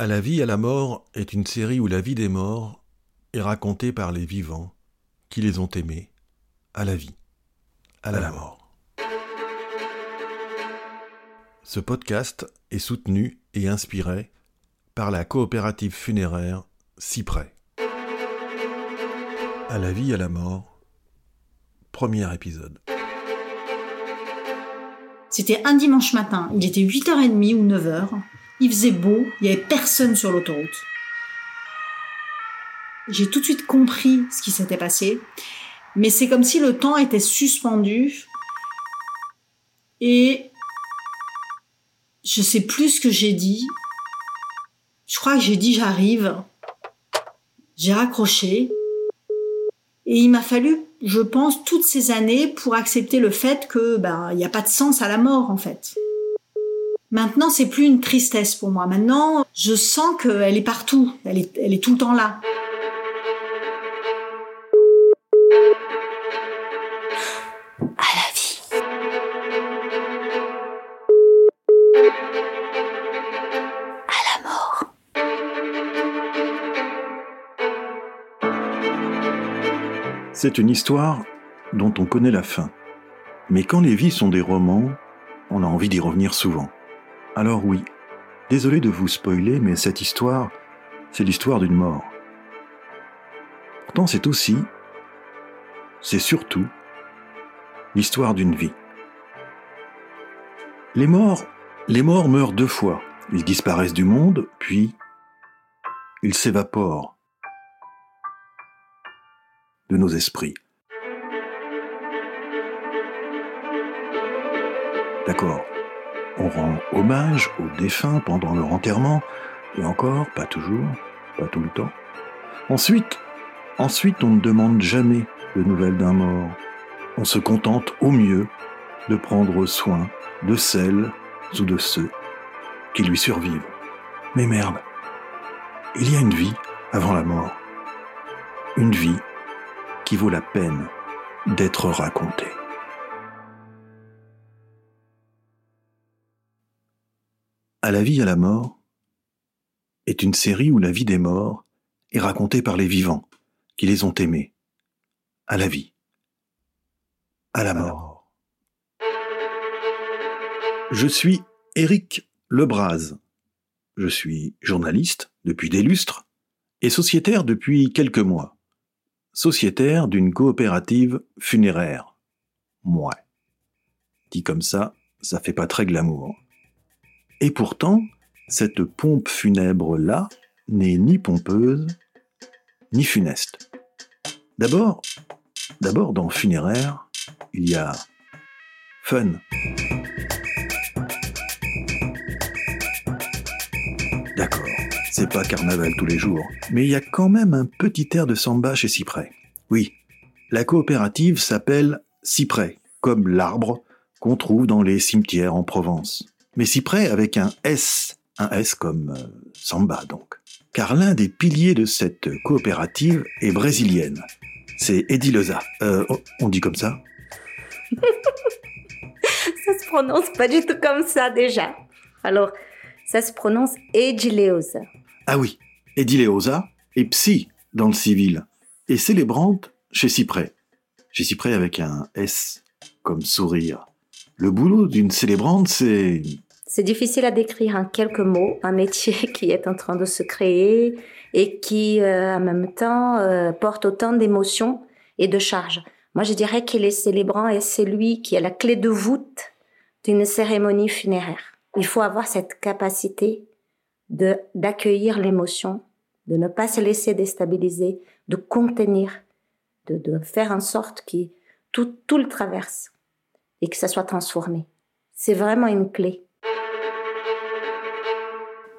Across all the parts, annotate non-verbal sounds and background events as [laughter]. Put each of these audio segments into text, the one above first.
À la vie, à la mort est une série où la vie des morts est racontée par les vivants qui les ont aimés à la vie, à la, mort. Ce podcast est soutenu et inspiré par la coopérative funéraire Cyprès. À la vie, à la mort, premier épisode. C'était un dimanche matin, il était 8h30 ou 9h. Il faisait beau, il n'y avait personne sur l'autoroute. J'ai tout de suite compris ce qui s'était passé, mais c'est comme si le temps était suspendu et je sais plus ce que j'ai dit. Je crois que j'ai dit j'arrive. J'ai raccroché et il m'a fallu, je pense, toutes ces années pour accepter le fait que ben il n'y a pas de sens à la mort en fait. Maintenant, c'est plus une tristesse pour moi. Maintenant, je sens qu'elle est partout. Elle est, elle est tout le temps là. C'est une histoire dont on connaît la fin. Mais quand les vies sont des romans, on a envie d'y revenir souvent. Alors oui, désolé de vous spoiler, mais cette histoire, c'est l'histoire d'une mort. Pourtant, c'est aussi, c'est surtout, l'histoire d'une vie. Les morts, les morts meurent deux fois. Ils disparaissent du monde, puis ils s'évaporent de nos esprits. D'accord, on rend hommage aux défunts pendant leur enterrement, et encore, pas toujours, pas tout le temps. Ensuite, ensuite, on ne demande jamais de nouvelles d'un mort. On se contente au mieux de prendre soin de celles ou de ceux qui lui survivent. Mais merde, il y a une vie avant la mort. Une vie qui vaut la peine d'être racontée. À la vie, à la mort est une série où la vie des morts est racontée par les vivants qui les ont aimés. À la vie, à la mort. Je suis Éric Lebras. Je suis journaliste depuis des lustres et sociétaire depuis quelques mois. Sociétaire d'une coopérative funéraire. Moi. Dit comme ça, ça fait pas très glamour. Et pourtant, cette pompe funèbre-là n'est ni pompeuse, ni funeste. D'abord, d'abord dans funéraire, il y a fun. C'est pas carnaval tous les jours, mais il y a quand même un petit air de samba chez Cyprès. Oui, la coopérative s'appelle Cyprès, comme l'arbre qu'on trouve dans les cimetières en Provence mais si près avec un S, un S comme euh, samba donc. Car l'un des piliers de cette coopérative est brésilienne. C'est Eddie Leza. Euh, on dit comme ça? [laughs] Ça se prononce pas du tout comme ça déjà. Alors, ça se prononce Edileosa. Ah oui, Edileosa est psy dans le civil et célébrante chez Cyprès. Chez Cyprès avec un S comme sourire. Le boulot d'une célébrante, c'est... C'est difficile à décrire en quelques mots un métier [laughs] qui est en train de se créer et qui, euh, en même temps, euh, porte autant d'émotions et de charges. Moi, je dirais qu'il est célébrant et c'est lui qui est la clé de voûte d'une cérémonie funéraire. Il faut avoir cette capacité d'accueillir l'émotion, de ne pas se laisser déstabiliser, de contenir, de, de faire en sorte que tout, tout le traverse et que ça soit transformé. C'est vraiment une clé.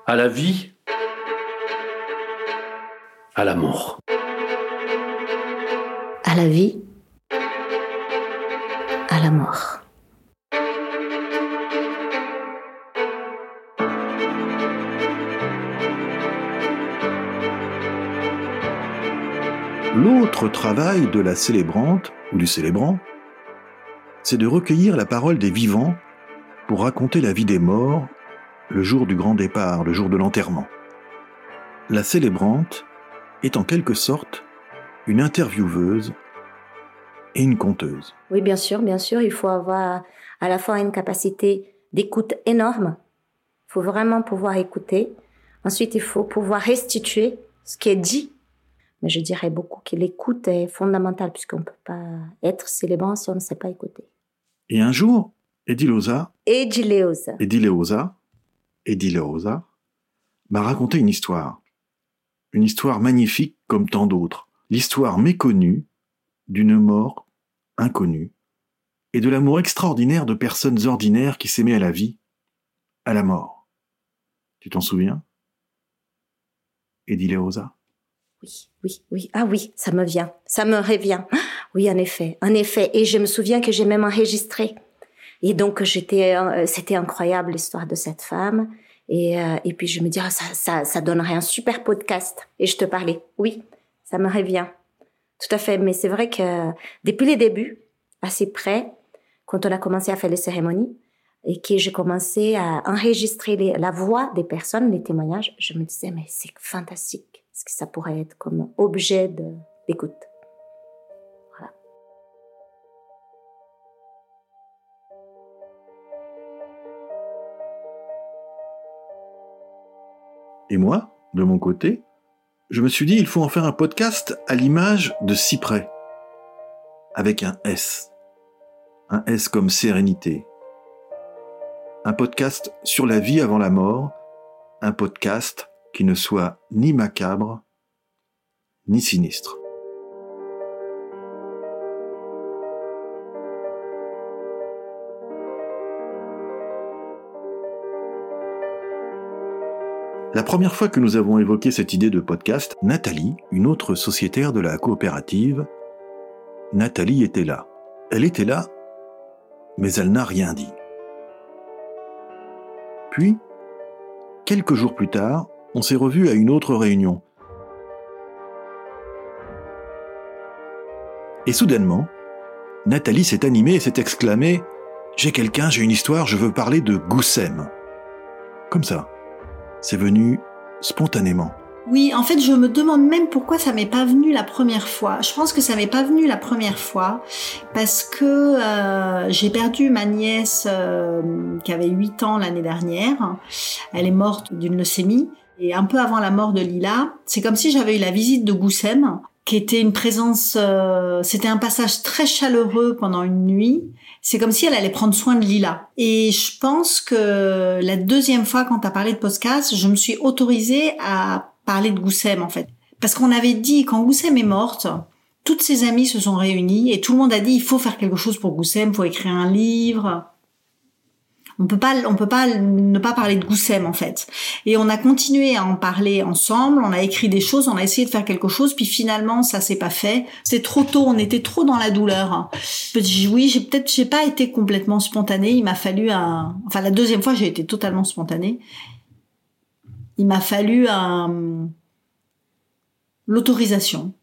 À la vie, à la mort. À la vie, à la mort. L'autre travail de la célébrante ou du célébrant c'est de recueillir la parole des vivants pour raconter la vie des morts le jour du grand départ, le jour de l'enterrement. La célébrante est en quelque sorte une intervieweuse et une conteuse. Oui, bien sûr, bien sûr, il faut avoir à la fois une capacité d'écoute énorme. Il faut vraiment pouvoir écouter. Ensuite, il faut pouvoir restituer ce qui est dit. Mais je dirais beaucoup que l'écoute est fondamentale puisqu'on ne peut pas être célébrant si on ne sait pas écouter. Et un jour, Edilosa, Edileosa. Edileosa, Edileosa m'a raconté une histoire. Une histoire magnifique comme tant d'autres. L'histoire méconnue d'une mort inconnue et de l'amour extraordinaire de personnes ordinaires qui s'aimaient à la vie, à la mort. Tu t'en souviens? Edileosa Oui, oui, oui. Ah oui, ça me vient. Ça me revient. Oui, en effet, en effet. Et je me souviens que j'ai même enregistré. Et donc j'étais, euh, c'était incroyable l'histoire de cette femme. Et, euh, puis je me dis, ah, ça, ça, donnerait un super podcast. Et je te parlais. Oui, ça me revient. Tout à fait. Mais c'est vrai que depuis les débuts, assez près, quand on a commencé à faire les cérémonies, et que j'ai commencé à enregistrer la voix des personnes, les témoignages, je me disais, mais c'est fantastique. Est-ce que ça pourrait être comme objet d'écoute. Et moi, de mon côté, je me suis dit, il faut en faire un podcast à l'image de Cyprès, avec un S. Un S comme sérénité. Un podcast sur la vie avant la mort, un podcast qui ne soit ni macabre, ni sinistre. La première fois que nous avons évoqué cette idée de podcast, Nathalie, une autre sociétaire de la coopérative, Nathalie était là. Elle était là, mais elle n'a rien dit. Puis, quelques jours plus tard, on s'est revus à une autre réunion. Et soudainement, Nathalie s'est animée et s'est exclamée J'ai quelqu'un, j'ai une histoire, je veux parler de Goussem. Comme ça. C'est venu spontanément. Oui, en fait, je me demande même pourquoi ça m'est pas venu la première fois. Je pense que ça m'est pas venu la première fois parce que euh, j'ai perdu ma nièce euh, qui avait 8 ans l'année dernière. Elle est morte d'une leucémie. Et un peu avant la mort de Lila, c'est comme si j'avais eu la visite de Goussem, qui était une présence, euh, c'était un passage très chaleureux pendant une nuit. C'est comme si elle allait prendre soin de Lila. Et je pense que la deuxième fois, quand tu as parlé de podcast, je me suis autorisée à parler de Goussem, en fait. Parce qu'on avait dit, quand Goussem est morte, toutes ses amies se sont réunies et tout le monde a dit, il faut faire quelque chose pour Goussem, il faut écrire un livre. On peut pas, on peut pas ne pas parler de Goussem en fait. Et on a continué à en parler ensemble. On a écrit des choses, on a essayé de faire quelque chose, puis finalement ça s'est pas fait. C'est trop tôt, on était trop dans la douleur. Oui, j'ai peut-être, j'ai pas été complètement spontanée. Il m'a fallu un, enfin la deuxième fois j'ai été totalement spontanée. Il m'a fallu un l'autorisation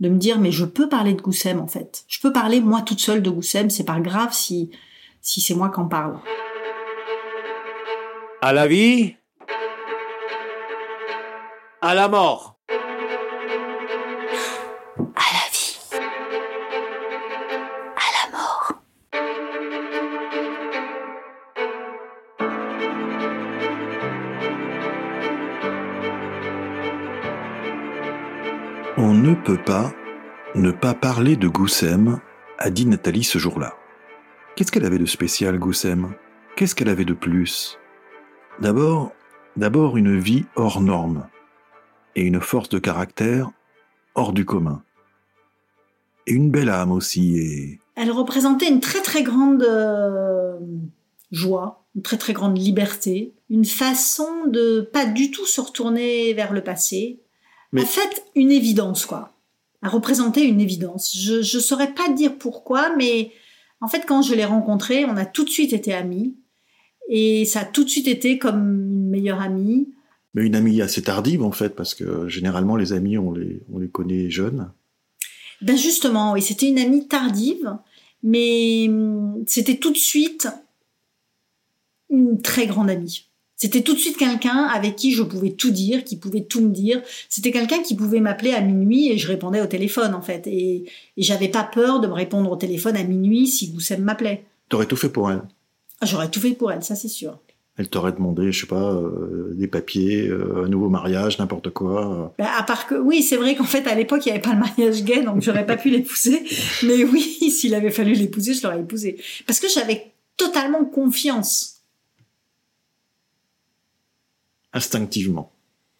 de me dire mais je peux parler de Goussem en fait. Je peux parler moi toute seule de Goussem. C'est pas grave si si c'est moi qui en parle. À la vie À la mort À la vie. À la mort. On ne peut pas ne pas parler de Goussem, a dit Nathalie ce jour-là. Qu'est-ce qu'elle avait de spécial, Goussem? Qu'est-ce qu'elle avait de plus? D'abord, d'abord une vie hors norme et une force de caractère hors du commun. Et une belle âme aussi et Elle représentait une très très grande euh, joie, une très très grande liberté, une façon de pas du tout se retourner vers le passé. Mais- En fait, une évidence quoi. Elle représentait une évidence. Je je saurais pas dire pourquoi, mais en fait quand je l'ai rencontrée, on a tout de suite été amis et ça a tout de suite été comme une meilleure amie. mais une amie assez tardive en fait parce que généralement les amis on les on les connaît jeunes. Ben justement, oui, c'était une amie tardive, mais hum, c'était tout de suite une très grande amie. C'était tout de suite quelqu'un avec qui je pouvais tout dire, qui pouvait tout me dire. C'était quelqu'un qui pouvait m'appeler à minuit et je répondais au téléphone en fait. Et, et j'avais pas peur de me répondre au téléphone à minuit si Goussem m'appelait. T'aurais tout fait pour elle. J'aurais tout fait pour elle, ça c'est sûr. Elle t'aurait demandé, je sais pas, euh, des papiers, euh, un nouveau mariage, n'importe quoi. Ben, à part que, oui, c'est vrai qu'en fait, à l'époque, il n'y avait pas le mariage gay, donc j'aurais pas pu l'épouser. Mais oui, [laughs] s'il avait fallu l'épouser, je l'aurais épousé. Parce que j'avais totalement confiance. Instinctivement.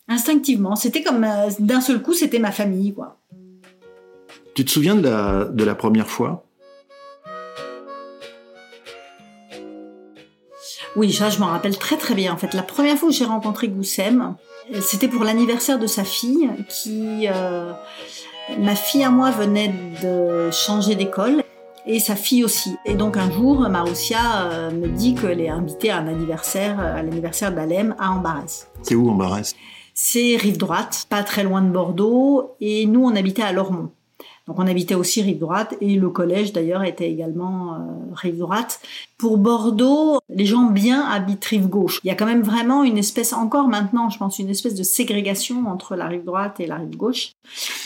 Instinctivement. C'était comme, euh, d'un seul coup, c'était ma famille, quoi. Tu te souviens de la, de la première fois? Oui, ça, je m'en rappelle très très bien. En fait, la première fois où j'ai rencontré Goussem, c'était pour l'anniversaire de sa fille, qui, euh, ma fille à moi venait de changer d'école et sa fille aussi. Et donc un jour, Maroussia euh, me dit qu'elle est invitée à un anniversaire, à l'anniversaire d'Alem à Ambarès. C'est où Ambarès? C'est rive droite, pas très loin de Bordeaux, et nous on habitait à Lormont. Donc on habitait aussi rive droite et le collège d'ailleurs était également euh, rive droite. Pour Bordeaux, les gens bien habitent rive gauche. Il y a quand même vraiment une espèce, encore maintenant, je pense, une espèce de ségrégation entre la rive droite et la rive gauche.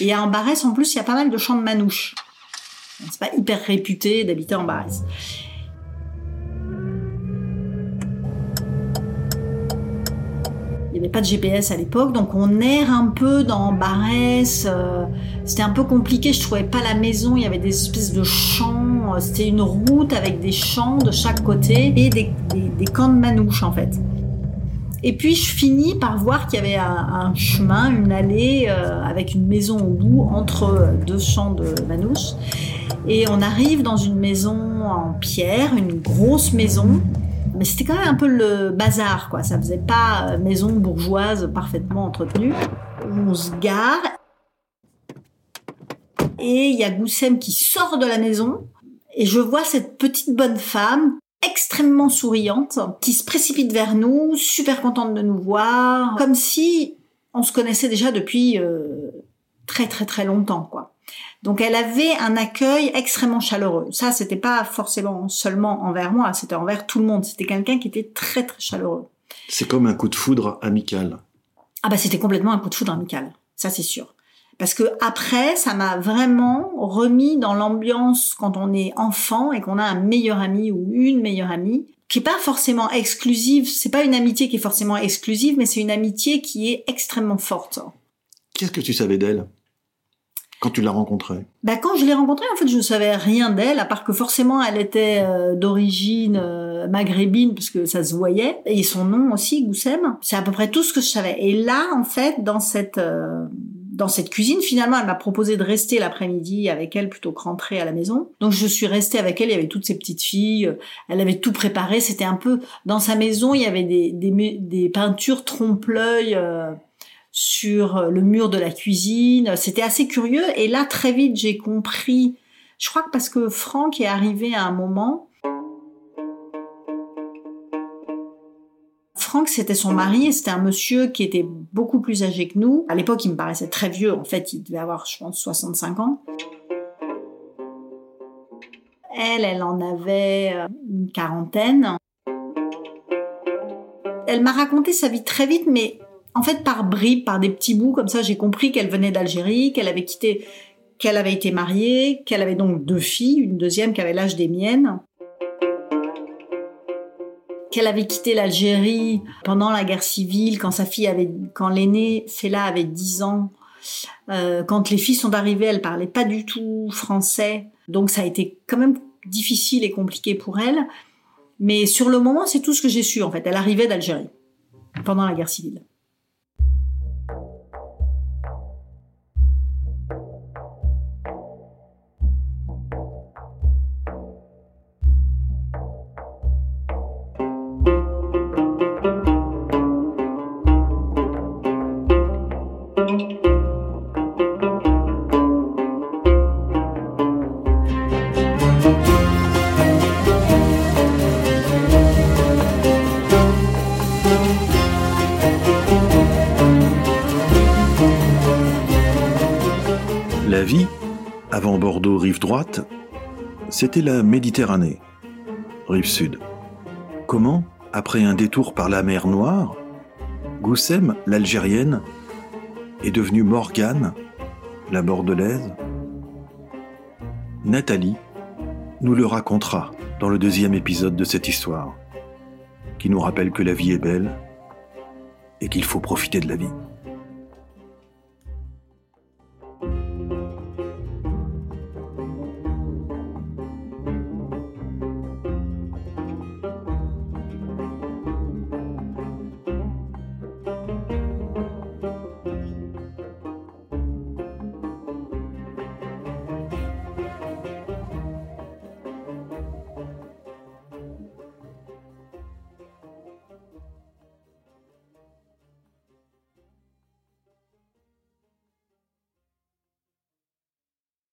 Et à Ambarès, en plus, il y a pas mal de champs de manouches. C'est pas hyper réputé d'habiter en Barès. N'y avait pas de GPS à l'époque, donc on erre un peu dans Barès. euh, c'était un peu compliqué, je trouvais pas la maison, il y avait des espèces de champs. euh, C'était une route avec des champs de chaque côté et des, camps de manouches en fait. Et puis je finis par voir qu'il y avait un, chemin, une allée euh, avec une maison au bout entre deux champs de manouches. Et on arrive dans une maison en pierre, une grosse maison. Mais c'était quand même un peu le bazar, quoi. Ça faisait pas euh, maison bourgeoise parfaitement entretenue. On se gare. Et il y a Goussem qui sort de la maison. Et je vois cette petite bonne femme extrêmement souriante qui se précipite vers nous, super contente de nous voir, comme si on se connaissait déjà depuis euh, très très très longtemps, quoi. Donc elle avait un accueil extrêmement chaleureux. Ça, c'était pas forcément seulement envers moi, c'était envers tout le monde. C'était quelqu'un qui était très très chaleureux. C'est comme un coup de foudre amical. Ah bah c'était complètement un coup de foudre amical, ça c'est sûr. Parce que après, ça m'a vraiment remis dans l'ambiance quand on est enfant et qu'on a un meilleur ami ou une meilleure amie qui est pas forcément exclusive. C'est pas une amitié qui est forcément exclusive, mais c'est une amitié qui est extrêmement forte. Qu'est-ce que tu savais d'elle? Quand tu l'as rencontrée Bah, quand je l'ai rencontrée, en fait, je ne savais rien d'elle, à part que forcément, elle était euh, d'origine euh, maghrébine, parce que ça se voyait, et son nom aussi, Goussem. C'est à peu près tout ce que je savais. Et là, en fait, dans cette euh, dans cette cuisine, finalement, elle m'a proposé de rester l'après-midi avec elle plutôt que rentrer à la maison. Donc, je suis restée avec elle. Il y avait toutes ces petites filles. euh, Elle avait tout préparé. C'était un peu dans sa maison. Il y avait des des, des peintures trompe-l'œil. Euh, sur le mur de la cuisine. C'était assez curieux. Et là, très vite, j'ai compris. Je crois que parce que Franck est arrivé à un moment. Franck, c'était son mari et c'était un monsieur qui était beaucoup plus âgé que nous. À l'époque, il me paraissait très vieux. En fait, il devait avoir, je pense, 65 ans. Elle, elle en avait euh, une quarantaine. Elle m'a raconté sa vie très vite, mais en fait, par bribes, par des petits bouts, comme ça, j'ai compris qu'elle venait d'Algérie, qu'elle avait quitté, qu'elle avait été mariée, qu'elle avait donc deux filles, une deuxième qui avait l'âge des miennes, qu'elle avait quitté l'Algérie pendant la guerre civile, quand sa fille avait, quand l'aînée, Fela, avait 10 ans. Euh, quand les filles sont arrivées, elle parlait pas du tout français, donc ça a été quand même difficile et compliqué pour elle. Mais sur le moment, c'est tout ce que j'ai su en fait. Elle arrivait d'Algérie pendant la guerre civile. Bordeaux rive droite, c'était la Méditerranée, rive sud. Comment après un détour par la mer Noire, Goussem, l'Algérienne, est devenue Morgane, la Bordelaise? Nathalie nous le racontera dans le deuxième épisode de cette histoire, qui nous rappelle que la vie est belle et qu'il faut profiter de la vie.